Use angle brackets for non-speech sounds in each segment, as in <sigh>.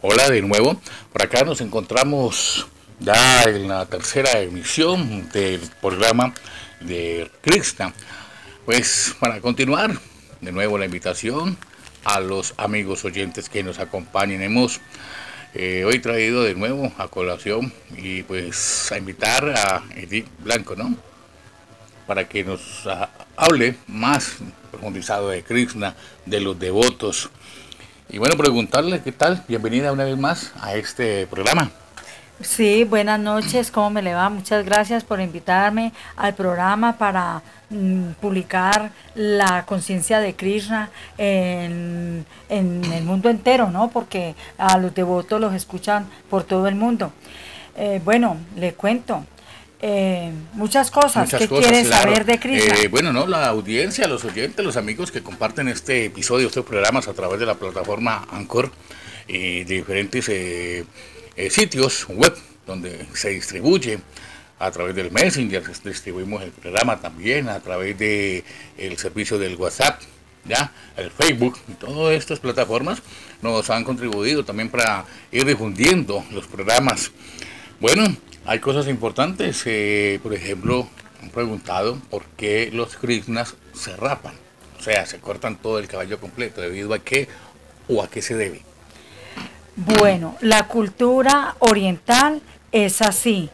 Hola de nuevo. Por acá nos encontramos ya en la tercera emisión del programa de Krishna. Pues para continuar, de nuevo la invitación a los amigos oyentes que nos acompañen. Hemos eh, hoy traído de nuevo a colación y pues a invitar a Edith Blanco, ¿no? Para que nos ah, hable más profundizado de Krishna, de los devotos. Y bueno, preguntarle qué tal, bienvenida una vez más a este programa. Sí, buenas noches, ¿cómo me le va? Muchas gracias por invitarme al programa para mm, publicar la conciencia de Krishna en, el mundo entero, ¿no? Porque a los devotos los escuchan por todo el mundo. Eh, bueno, le cuento, eh, muchas cosas. que ¿Qué saber de Krishna? Eh, bueno, no, la audiencia, los oyentes, los amigos que comparten este episodio, estos programas a través de la plataforma Anchor y de diferentes eh, sitios web donde se distribuye a través del Messenger, distribuimos el programa también a través de el servicio del WhatsApp, ya, el Facebook y todas estas plataformas nos han contribuido también para ir difundiendo los programas. Bueno, hay cosas importantes, eh, por ejemplo, han preguntado por qué los krishnas se rapan, o sea, se cortan todo el caballo completo, debido a qué o a qué se debe. Bueno, la cultura oriental es así.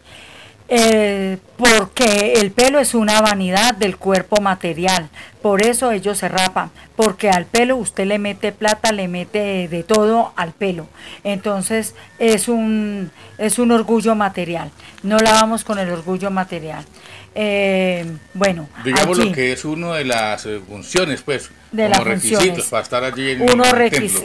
Eh, porque el pelo es una vanidad del cuerpo material, por eso ellos se rapan, porque al pelo usted le mete plata, le mete de todo al pelo, entonces es un, es un orgullo material, no la vamos con el orgullo material. Eh, bueno, digamos lo que es una de las eh, funciones, pues, de como requisitos para estar allí en Uno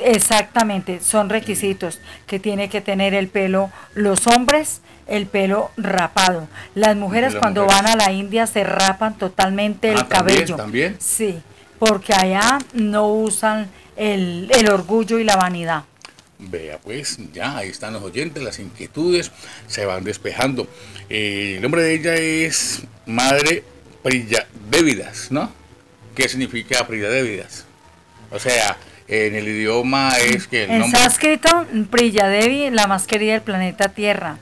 Exactamente, son requisitos que tiene que tener el pelo los hombres el pelo rapado. Las mujeres cuando van a la India se rapan totalmente el ah, cabello. ¿también, Sí, porque allá no usan el, orgullo y la vanidad. Vea pues, ya ahí están los oyentes, las inquietudes se van despejando. Eh, el nombre de ella es Madre Priya Dévidas, ¿no? ¿Qué significa Priya Dévidas? O sea, en el idioma es que el en sánscrito, Priya Devi, la más querida del planeta Tierra.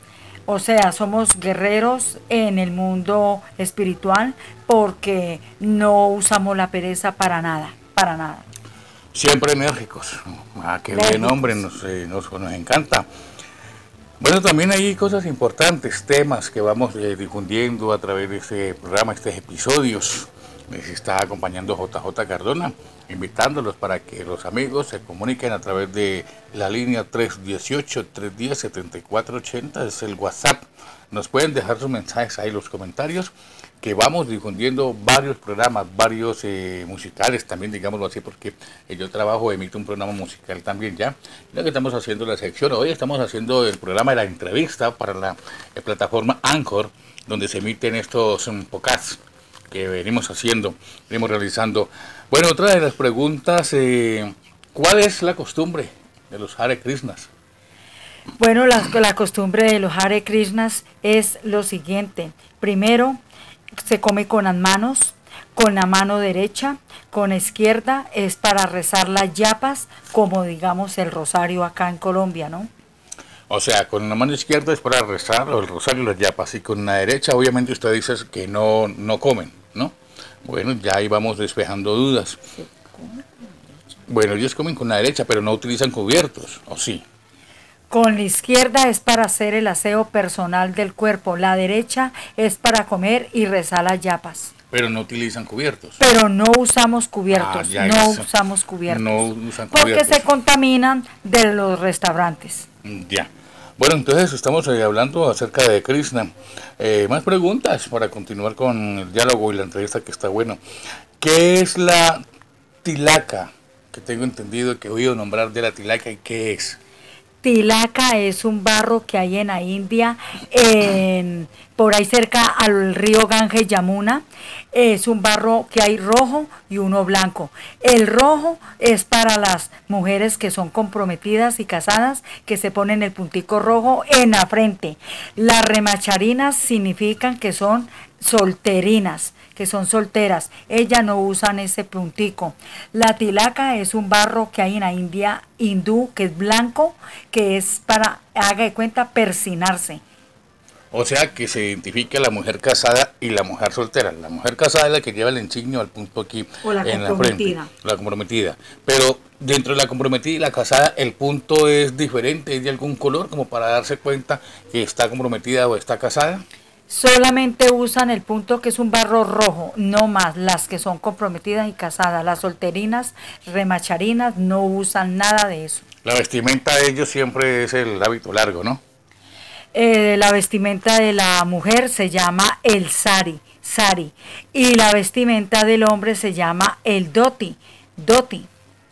O sea, somos guerreros en el mundo espiritual porque no usamos la pereza para nada, para nada. Siempre enérgicos. Ah, qué bien, hombre, nos, eh, nos, encanta. Bueno, también hay cosas importantes, temas que vamos eh, difundiendo a través de este programa, estos episodios. Les está acompañando JJ Cardona invitándolos para que los amigos se comuniquen a través de la línea 318-310-7480, es el WhatsApp. Nos pueden dejar sus mensajes ahí, los comentarios, que vamos difundiendo varios programas, varios eh, musicales también, digámoslo así, porque yo trabajo, emito un programa musical también ya. Ya que estamos haciendo la sección, hoy estamos haciendo el programa de la entrevista para la eh, plataforma Anchor, donde se emiten estos um, podcasts que venimos haciendo, venimos realizando. Bueno, otra de las preguntas, eh, ¿cuál es la costumbre de los Hare Krishnas? Bueno, la, la costumbre de los Hare Krishnas es lo siguiente. Primero, se come con las manos, con la mano derecha, con la izquierda es para rezar las yapas, como digamos el rosario acá en Colombia, ¿no? O sea, con la mano izquierda es para rezar el rosario y las yapas, y con la derecha obviamente usted dice que no, no comen, ¿no? Bueno, ya ahí vamos despejando dudas. Bueno, ellos comen con la derecha, pero no utilizan cubiertos, ¿o sí? Con la izquierda es para hacer el aseo personal del cuerpo, la derecha es para comer y rezar las yapas. Pero no utilizan cubiertos. Pero no usamos cubiertos, ah, no usamos cubiertos. No usan cubiertos. Porque se contaminan de los restaurantes. Ya. Bueno, entonces estamos eh, hablando acerca de Krishna. Eh, más preguntas para continuar con el diálogo y la entrevista que está bueno. ¿Qué es la tilaka? Que tengo entendido que he oído nombrar de la tilaka y qué es. Tilaka es un barro que hay en la India, por ahí cerca al río Gange Yamuna. Es un barro que hay rojo y uno blanco. El rojo es para las mujeres que son comprometidas y casadas, que se ponen el puntico rojo en la frente. Las remacharinas significan que son solterinas, que son solteras. Ellas no usan ese puntico. La tilaca es un barro que hay en la India hindú, que es blanco, que es para, haga de cuenta, persinarse. O sea que se identifica la mujer casada y la mujer soltera. La mujer casada es la que lleva el insignio al punto aquí en la frente. La comprometida. Pero dentro de la comprometida y la casada, el punto es diferente, es de algún color, como para darse cuenta que está comprometida o está casada. Solamente usan el punto que es un barro rojo, no más. Las que son comprometidas y casadas, las solterinas, remacharinas, no usan nada de eso. La vestimenta de ellos siempre es el hábito largo, ¿no? Eh, la vestimenta de la mujer se llama el sari, sari, y la vestimenta del hombre se llama el doti, doti.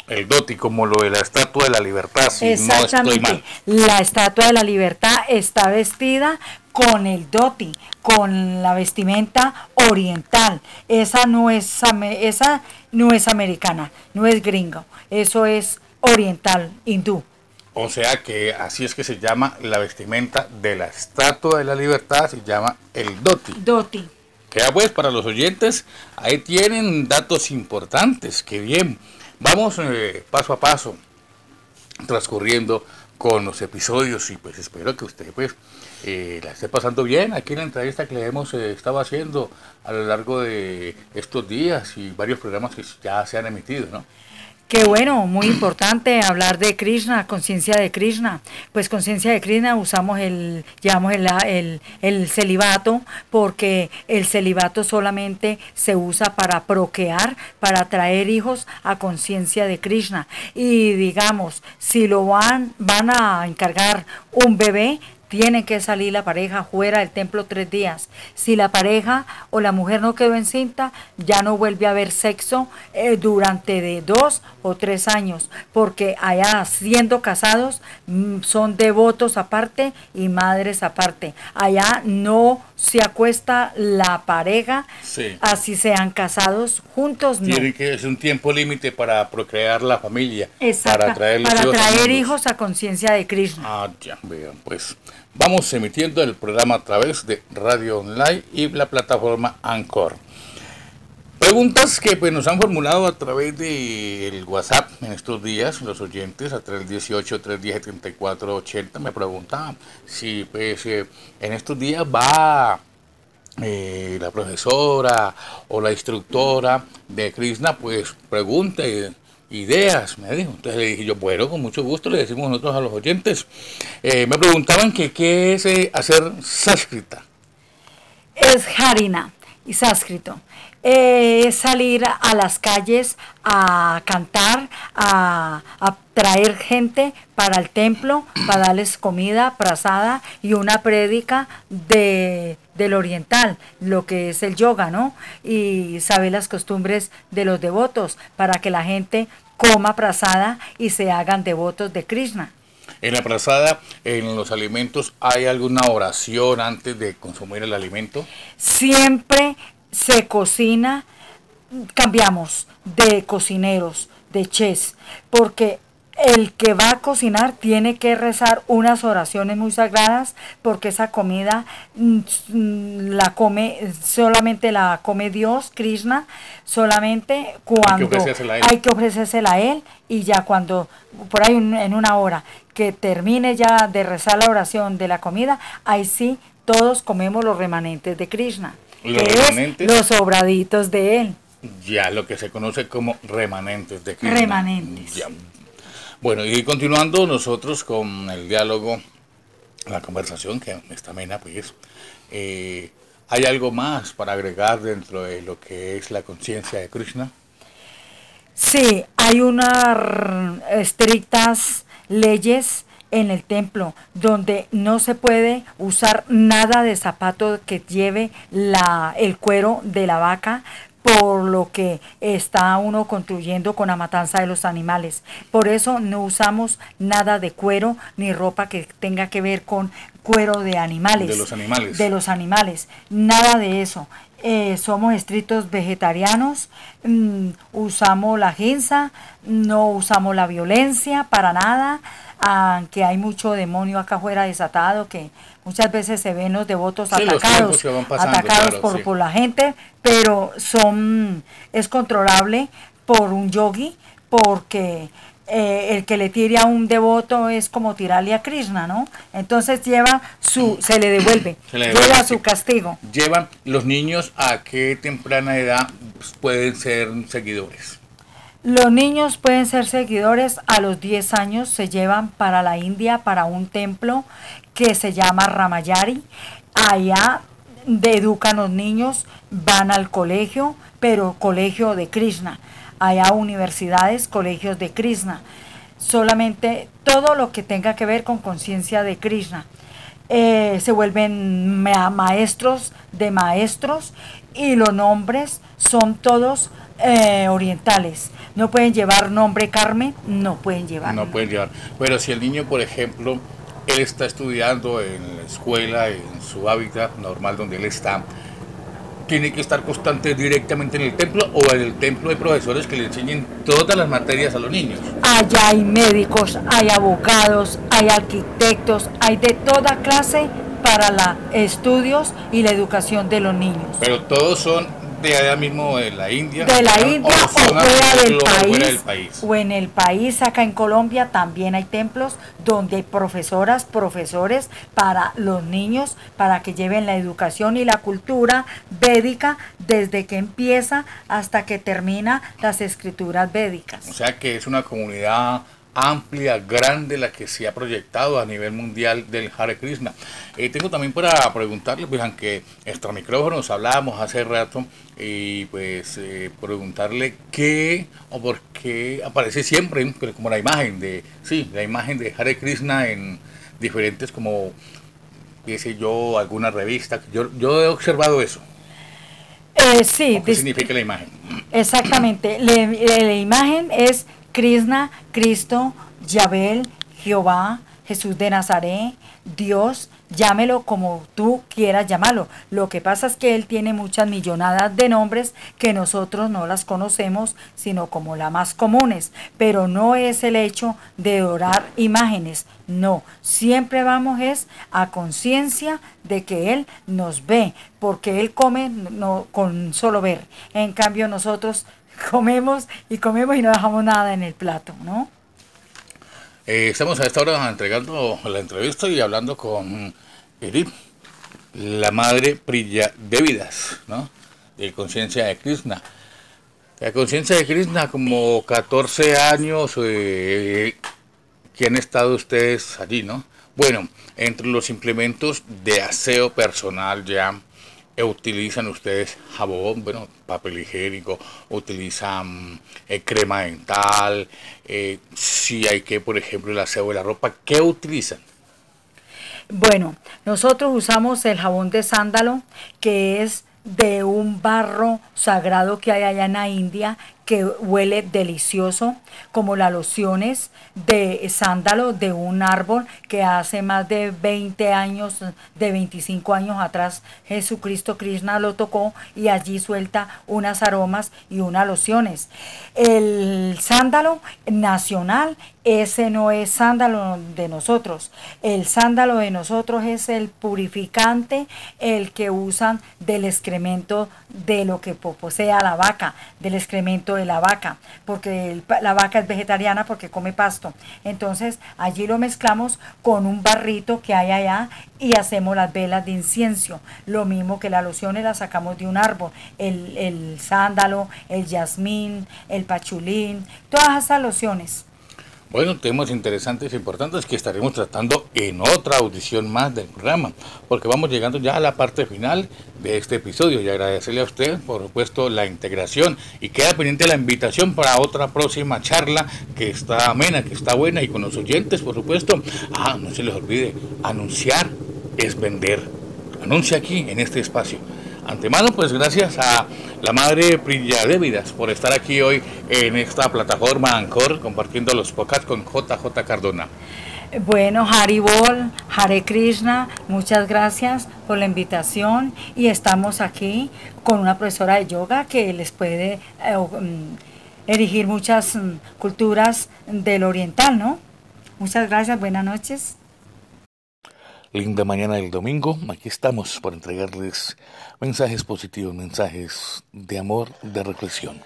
El doti, como lo de la Estatua de la Libertad, si Exactamente. La Estatua de la Libertad está vestida con el doti, con la vestimenta oriental. Esa no es, esa no es americana, no es gringo, eso es oriental, hindú. O sea que así es que se llama la vestimenta de la Estatua de la Libertad, se llama el doti. Doti. Queda pues para los oyentes, ahí tienen datos importantes, que bien. Vamos eh, paso a paso, transcurriendo con los episodios y pues espero que usted pues eh, la esté pasando bien aquí en la entrevista que le hemos eh, estado haciendo a lo largo de estos días y varios programas que ya se han emitido, ¿no? Qué bueno, muy importante hablar de Krishna, conciencia de Krishna. Pues conciencia de Krishna usamos el, llamamos el, el, celibato, porque el celibato solamente se usa para procrear, para traer hijos a conciencia de Krishna. Y digamos, si lo van, van a encargar un bebé, tiene que salir la pareja fuera del templo tres días. Si la pareja o la mujer no quedó encinta, ya no vuelve a haber sexo eh, durante de dos o tres años, porque allá siendo casados mm, son devotos aparte y madres aparte. Allá no se acuesta la pareja, así sean casados juntos. Tiene que es un tiempo límite para procrear la familia, para traer, para traer hijos a conciencia de Krishna. Ah, ya, vean, pues vamos emitiendo el programa a través de Radio Online y la plataforma Anchor. Preguntas que pues, nos han formulado a través del WhatsApp en estos días, los oyentes a 318 310 3480 me preguntaban si pues eh, en estos días va eh, la profesora o la instructora de Krishna, pues pregunte ideas, me dijo. Entonces le dije yo, bueno, con mucho gusto le decimos nosotros a los oyentes. Eh, me preguntaban que qué es hacer sánscrita. Es harina y sánscrito eh, salir a las calles a cantar, a, traer gente para el templo, para darles comida, prazada y una prédica de, del oriental, lo que es el yoga, ¿no? Y saber las costumbres de los devotos para que la gente coma prazada y se hagan devotos de Krishna. En la prazada, en los alimentos, ¿hay alguna oración antes de consumir el alimento? Siempre se cocina, cambiamos de cocineros, de chefs, porque el que va a cocinar tiene que rezar unas oraciones muy sagradas porque esa comida mm, la come solamente la come Dios, Krishna, solamente cuando hay que ofrecérsela a él, y ya cuando por ahí en una hora que termine ya de rezar la oración de la comida, ahí sí todos comemos los remanentes de Krishna los remanentes. los sobraditos de él. Ya, lo que se conoce como remanentes de Krishna. Remanentes. Bueno, y continuando nosotros con el diálogo, la conversación, que está amena, pues, eh, ¿hay algo más para agregar dentro de lo que es la conciencia de Krishna? Sí, hay unas estrictas leyes en el templo, donde no se puede usar nada de zapato que lleve la, el cuero de la vaca, por lo que está uno construyendo con la matanza de los animales. Por eso no usamos nada de cuero ni ropa que tenga que ver con cuero de animales. De los animales. De los animales. Nada de eso. Eh, somos estrictos vegetarianos, mm, usamos la ginza, no usamos la violencia para nada, aunque hay mucho demonio acá afuera desatado que muchas veces se ven los devotos atacados, atacados por, por la gente, pero son es controlable por un yogi porque eh, el que le tire a un devoto es como tirarle a Krishna, ¿no? Entonces lleva su, se le devuelve, <clears throat> lleva su castigo. Llevan los niños a qué temprana edad pueden ser seguidores. Los niños pueden ser seguidores a los 10 años, se llevan para la India, para un templo que se llama Ramayari. Allá educan los niños, van al colegio, pero colegio de Krishna haya universidades, colegios de Krishna, solamente todo lo que tenga que ver con conciencia de Krishna. Eh, se vuelven maestros de maestros y los nombres son todos eh, orientales. No pueden llevar nombre Carmen, no pueden llevar. No pueden llevar. Pero si el niño, por ejemplo, él está estudiando en la escuela, en su hábitat normal donde él está, tiene que estar constante directamente en el templo o en el templo de profesores que le enseñen todas las materias a los niños. Allá hay médicos, hay abogados, hay arquitectos, hay de toda clase para los estudios y la educación de los niños. Pero todos son mismo de la India. De la India o, fuera, del país, O en el país, acá en Colombia también hay templos donde hay profesoras, profesores para los niños, para que lleven la educación y la cultura védica desde que empieza hasta que termina las escrituras védicas. O sea que es una comunidad amplia, grande, la que se ha proyectado a nivel mundial del Hare Krishna. Eh, tengo también para preguntarle, pues aunque extra micrófonos hablábamos hace rato, y pues eh, preguntarle qué o por qué aparece siempre como la imagen de, sí, la imagen de Hare Krishna en diferentes como, dice yo, alguna revista. Yo, yo he observado eso. Eh, sí. ¿Qué significa la imagen? Exactamente. la imagen es Krishna, Cristo, Yabel, Jehová, Jesús de Nazaret, Dios, llámelo como tú quieras llamarlo. Lo que pasa es que Él tiene muchas millonadas de nombres que nosotros no las conocemos, sino como las más comunes. Pero no es el hecho de orar imágenes, no. Siempre vamos es a conciencia de que Él nos ve, porque Él come no, con solo ver. En cambio nosotros <laughs> comemos y comemos y no dejamos nada en el plato, ¿no? Eh, estamos a esta hora entregando la entrevista y hablando con Edith, la madre Priya de Vidas, ¿no? De Conciencia de Krishna. La Conciencia de Krishna, como 14 años eh, que han estado ustedes allí, ¿no? Bueno, entre los implementos de aseo personal ya utilizan ustedes jabón, bueno, papel higiénico, utilizan eh, crema dental, eh, si hay que, por ejemplo, el aseo de la ropa, ¿qué utilizan? Bueno, nosotros usamos el jabón de sándalo, que es de un barro sagrado que hay allá en la India que huele delicioso, como las lociones de sándalo de un árbol que hace más de 20 años, de 25 años atrás, Jesucristo Krishna lo tocó y allí suelta unas aromas y unas lociones. El sándalo nacional, ese no es sándalo de nosotros. El sándalo de nosotros es el purificante, el que usan del excremento de lo que posea la vaca, del excremento de la vaca, porque la vaca es vegetariana porque come pasto. Entonces allí lo mezclamos con un barrito que hay allá y hacemos las velas de incienso. Lo mismo que las lociones las sacamos de un árbol, el, el sándalo, el jazmín, el pachulín, todas esas lociones. Bueno, temas interesantes e importantes que estaremos tratando en otra audición más del programa, porque vamos llegando ya a la parte final de este episodio y agradecerle a usted, por supuesto, la integración y queda pendiente la invitación para otra próxima charla que está amena, que está buena y con los oyentes, por supuesto. Ah, no se les olvide, anunciar es vender. Anuncia aquí en este espacio. Antemano, pues gracias a la madre Prilla Dévidas por estar aquí hoy en esta plataforma Ancor compartiendo los podcasts con JJ Cardona. Eh, bueno, Haribol, Hare Krishna, muchas gracias por la invitación y estamos aquí con una profesora de yoga que les puede eh, mm, erigir muchas mm, culturas del oriental, ¿no? Muchas gracias, buenas noches. Linda mañana del domingo. Aquí estamos para entregarles mensajes positivos, mensajes de amor, de reflexión.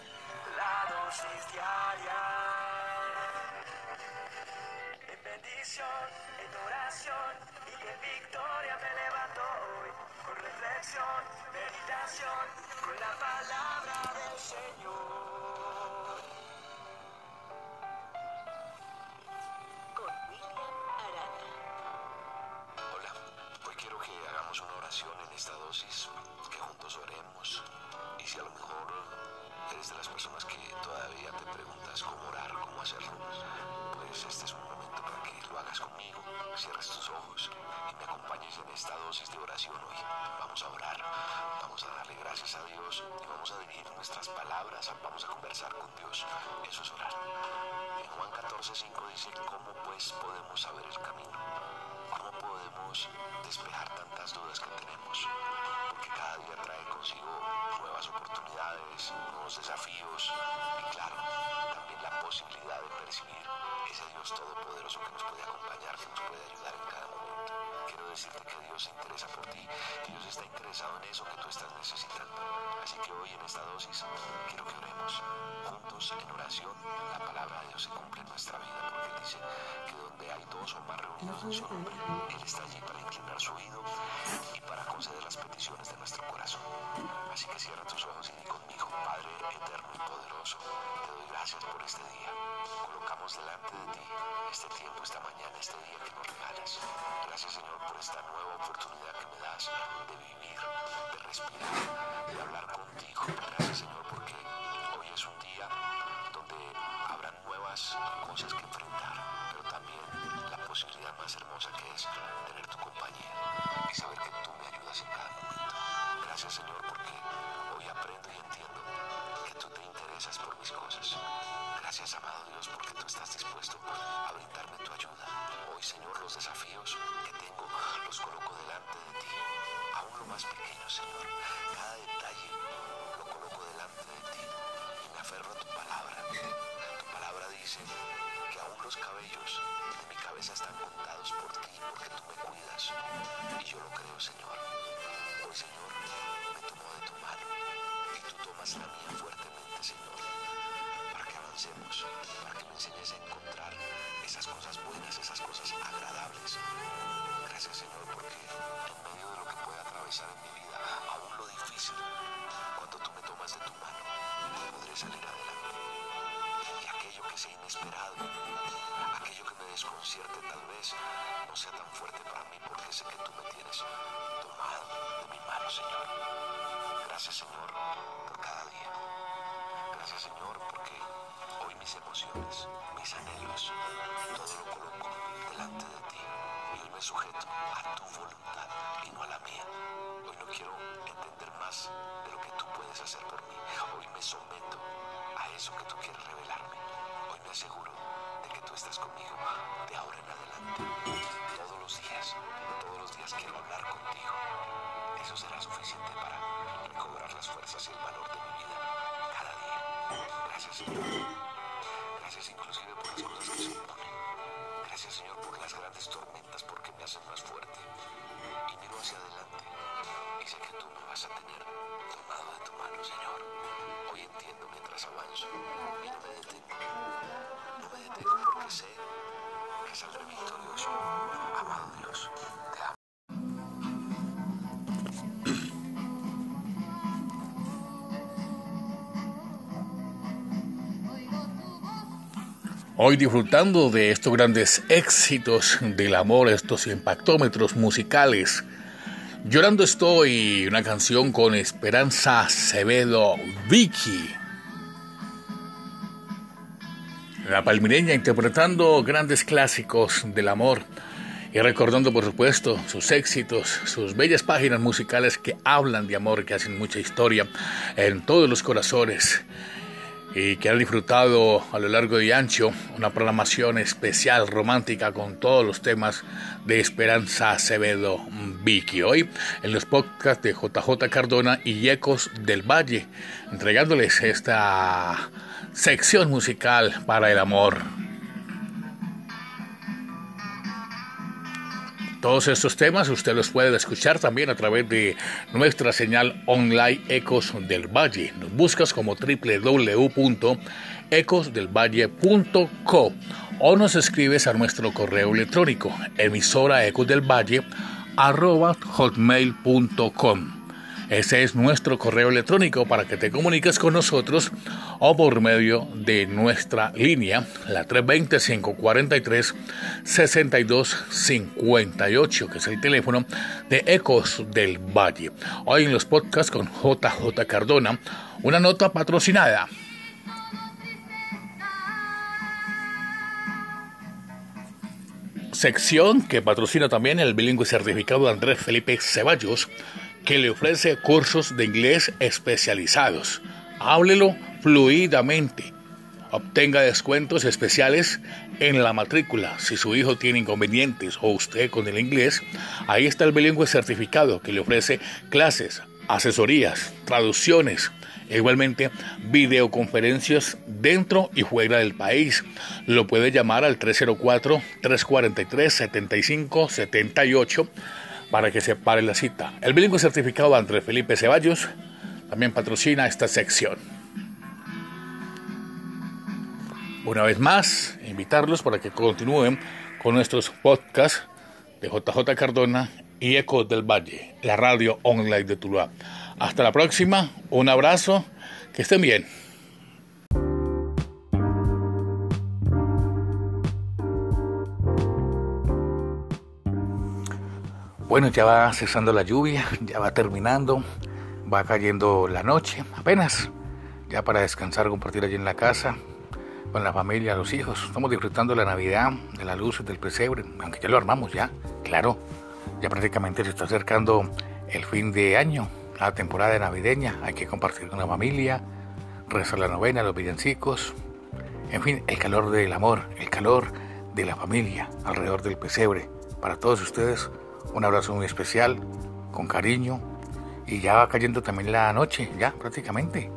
oración en esta dosis, que juntos oremos. Y si a lo mejor eres de las personas que todavía te preguntas cómo orar, cómo hacerlo, pues este es un momento para que lo hagas conmigo, cierres tus ojos y me acompañes en esta dosis de oración hoy. Vamos a orar, vamos a darle gracias a Dios y vamos a dirigir nuestras palabras, vamos a conversar con Dios. Eso es orar. En Juan 14, 5 dice, ¿cómo pues podemos saber el camino? despejar tantas dudas que tenemos, porque cada día trae consigo nuevas oportunidades, nuevos desafíos y claro, también la posibilidad de percibir ese Dios todopoderoso que nos puede acompañar, que nos puede ayudar en cada quiero decirte que Dios se interesa por ti, que Dios está interesado en eso que tú estás necesitando. Así que hoy en esta dosis quiero que oremos juntos en oración. La palabra de Dios se cumple en nuestra vida porque dice que donde hay dos o más reunidos en su nombre, Él está allí para inclinar su oído y para conceder las peticiones de nuestro corazón. Así que cierra tus ojos y di conmigo, Padre eterno y poderoso, te doy gracias por este día colocamos delante de ti este tiempo, esta mañana, este día que nos regalas. Gracias Señor por esta nueva oportunidad que me das de vivir, de respirar, de hablar contigo. Gracias Señor porque hoy es un día donde habrá nuevas cosas que enfrentar, pero también la posibilidad más hermosa que es tener tu compañía y saber que tú me ayudas en cada momento. Gracias Señor porque hoy aprendo y entiendo que tú te interesas por mis cosas. Gracias, amado Dios, porque tú estás dispuesto a brindarme tu ayuda. Hoy, Señor, los desafíos que tengo los coloco delante de ti. Aún lo más pequeño, Señor. Cada detalle lo coloco delante de ti. Y me aferro a tu palabra. Tu palabra dice que aún los cabellos de mi cabeza están contados por ti, porque tú me cuidas. Y yo lo creo, Señor. Hoy, Señor, me tomo de tu mano y tú tomas la mía para que me enseñes a encontrar esas cosas buenas, esas cosas agradables. Gracias Señor porque en medio de lo que pueda atravesar en mi vida, aún lo difícil, cuando tú me tomas de tu mano, podré salir adelante. Y aquello que sea inesperado, aquello que me desconcierte tal vez, no sea tan fuerte para mí porque sé que tú me tienes tomado de mi mano, Señor. Gracias Señor emociones, mis anhelos, todo lo coloco delante de ti y hoy me sujeto a tu voluntad y no a la mía. Hoy no quiero entender más de lo que tú puedes hacer por mí. Hoy me someto a eso que tú quieres revelarme. Hoy me aseguro de que tú estás conmigo de ahora en adelante. Todos los días, todos los días quiero hablar contigo. Eso será suficiente para recobrar las fuerzas y el valor de mi vida cada día. Gracias, Señor. Gracias inclusive por las cosas que se. Gracias Señor por las grandes tormentas porque me hacen más fuerte. Y miro hacia adelante y sé que tú me vas a tener tomado de tu mano, Señor. Hoy entiendo mientras avanzo y no me detengo. No me detengo porque sé que saldré victorioso. Amado Dios, te amo. Hoy disfrutando de estos grandes éxitos del amor, estos impactómetros musicales. Llorando estoy, una canción con Esperanza Acevedo Vicky. La palmireña interpretando grandes clásicos del amor y recordando por supuesto sus éxitos, sus bellas páginas musicales que hablan de amor, que hacen mucha historia en todos los corazones han disfrutado a lo largo y ancho una programación especial romántica con todos los temas de Esperanza Acevedo Vicky. Hoy en los podcasts de JJ Cardona y Ecos del Valle, entregándoles esta sección musical para el amor. Todos estos temas usted los puede escuchar también a través de nuestra señal online Ecos del Valle. Nos buscas como www.ecosdelvalle.co o nos escribes a nuestro correo electrónico emisora hotmail.com. Ese es nuestro correo electrónico para que te comuniques con nosotros o por medio de nuestra línea, la 320-543-6258, que es el teléfono de Ecos del Valle. Hoy en los podcasts con JJ Cardona, una nota patrocinada. Sección que patrocina también el bilingüe certificado de Andrés Felipe Ceballos que le ofrece cursos de inglés especializados. Háblelo fluidamente. Obtenga descuentos especiales en la matrícula. Si su hijo tiene inconvenientes o usted con el inglés, ahí está el bilingüe certificado que le ofrece clases, asesorías, traducciones, igualmente videoconferencias dentro y fuera del país. Lo puede llamar al 304-343-7578 para que se pare la cita. El bilingüe certificado Andrés Felipe Ceballos también patrocina esta sección. Una vez más, invitarlos para que continúen con nuestros podcasts de JJ Cardona y Eco del Valle, la radio online de Tuluá. Hasta la próxima, un abrazo, que estén bien. Bueno, ya va cesando la lluvia, ya va terminando, va cayendo la noche, apenas, ya para descansar, compartir allí en la casa, con la familia, los hijos. Estamos disfrutando de la Navidad, de las luces, del pesebre, aunque ya lo armamos ya, claro, ya prácticamente se está acercando el fin de año, la temporada navideña, hay que compartir con la familia, rezar la novena, los villancicos, en fin, el calor del amor, el calor de la familia alrededor del pesebre. Para todos ustedes, un abrazo muy especial, con cariño. Y ya va cayendo también la noche, ya prácticamente.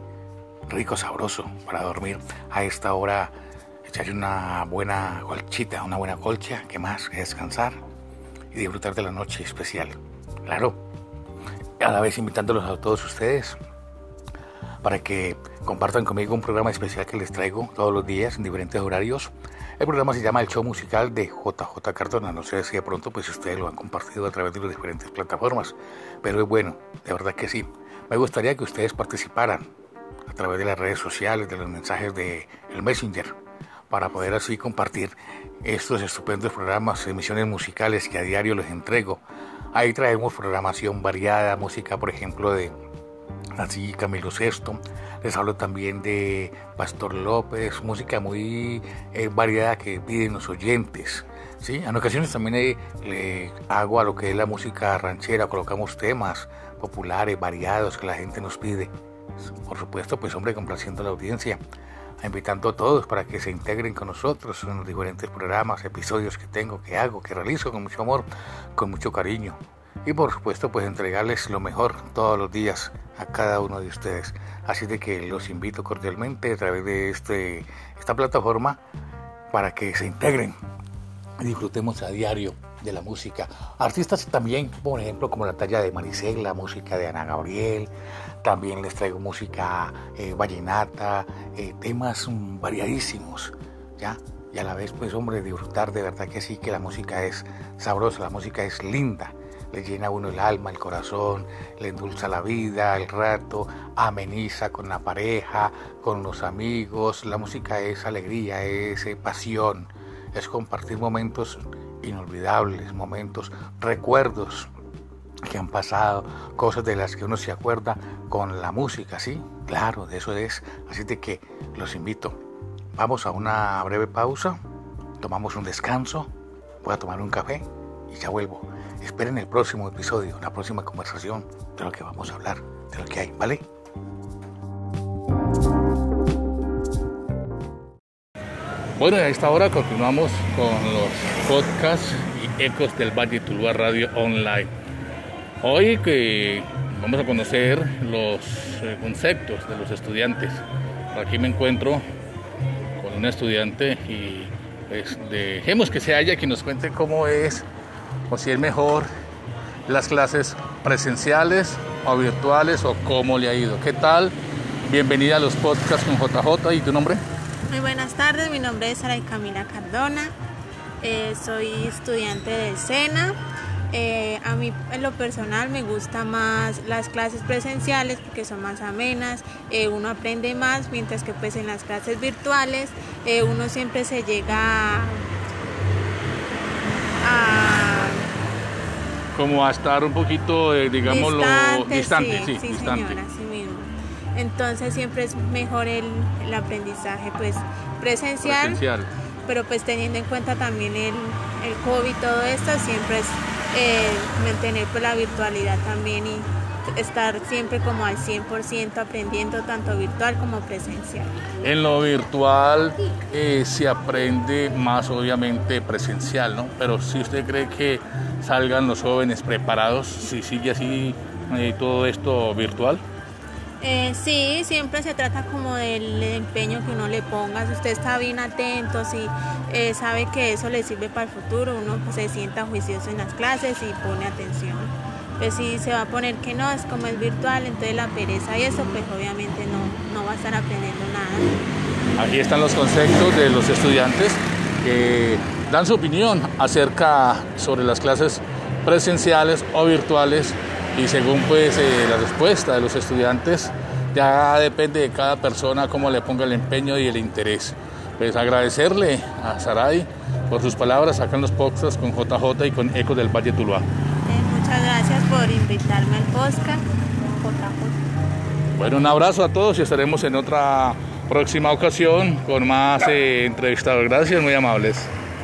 Rico, sabroso para dormir. A esta hora echarle una buena colchita, una buena colcha, que más que descansar y disfrutar de la noche especial. Claro, a la vez invitándolos a todos ustedes para que compartan conmigo un programa especial que les traigo todos los días en diferentes horarios el programa se llama El Show Musical de JJ Cardona. No sé si de pronto pues ustedes lo han compartido a través de las diferentes plataformas, pero es bueno, de verdad que sí. Me gustaría que ustedes participaran a través de las redes sociales, de los mensajes de el Messenger, para poder así compartir estos estupendos programas, emisiones musicales que a diario les entrego. Ahí traemos programación variada, música por ejemplo de así Camilo Sesto, les hablo también de Pastor López, música muy eh, variada que piden los oyentes. ¿sí? En ocasiones también eh, le hago a lo que es la música ranchera, colocamos temas populares, variados que la gente nos pide. Por supuesto, pues hombre, complaciendo a la audiencia, invitando a todos para que se integren con nosotros en los diferentes programas, episodios que tengo, que hago, que realizo con mucho amor, con mucho cariño y por supuesto pues entregarles lo mejor todos los días a cada uno de ustedes. Así de que los invito cordialmente a través de este, esta plataforma para que se integren y disfrutemos a diario de la música. Artistas también, por ejemplo, como la talla de Maricel, la música de Ana Gabriel, también les traigo música eh, vallenata, eh, temas variadísimos, ¿ya? Y a la vez, pues hombre, disfrutar de verdad que sí, que la música es sabrosa, la música es linda le llena a uno el alma, el corazón, le endulza la vida, el rato, ameniza con la pareja, con los amigos. La música es alegría, es eh, pasión, es compartir momentos inolvidables, momentos, recuerdos que han pasado, cosas de las que uno se acuerda con la música, ¿sí? Claro, de eso es. Así de que los invito. Vamos a una breve pausa, tomamos un descanso, voy a tomar un café y ya vuelvo. Esperen el próximo episodio, la próxima conversación de lo que vamos a hablar, de lo que hay, ¿vale? Bueno, a esta hora continuamos con los podcasts y ecos del Valle Tuluá Radio Online. Hoy que vamos a conocer los eh, conceptos de los estudiantes. Aquí me encuentro con un estudiante y pues dejemos que se haya que nos cuente cómo es o si es mejor las clases presenciales o virtuales o cómo le ha ido. ¿Qué tal? Bienvenida a los podcasts con JJ y tu nombre. Muy buenas tardes, mi nombre es Saray Camila Cardona, eh, soy estudiante de SENA. Eh, a mí en lo personal me gustan más las clases presenciales porque son más amenas, eh, uno aprende más, mientras que pues en las clases virtuales uno siempre se llega a como a estar un poquito, digamos, distante, distante, sí, sí, distante. Señora, mismo. Entonces siempre es mejor el, el aprendizaje pues presencial, presencial, pero pues teniendo en cuenta también el, el COVID y todo esto, siempre es eh, mantener pues la virtualidad también y estar siempre como al 100% aprendiendo tanto virtual como presencial. En lo virtual eh, se aprende más obviamente presencial, ¿no? Pero si usted cree que salgan los jóvenes preparados, si sigue así eh, todo esto virtual. Eh, sí, siempre se trata como del empeño que uno le ponga. Si usted está bien atento, si eh, sabe que eso le sirve para el futuro, uno pues, se sienta juicioso en las clases y pone atención. Pues si se va a poner que no, es como es virtual, entonces la pereza y eso, pues obviamente no, no va a estar aprendiendo nada. Aquí están los conceptos de los estudiantes que dan su opinión acerca sobre las clases presenciales o virtuales y según pues eh, la respuesta de los estudiantes ya depende de cada persona cómo le ponga el empeño y el interés. Pues agradecerle a Saray por sus palabras acá en los podcasts con JJ y con Eco del Valle Tuluá. Muchas gracias por invitarme al podcast. Bueno, un abrazo a todos y estaremos en otra próxima ocasión con más eh, entrevistados. Gracias, muy amables.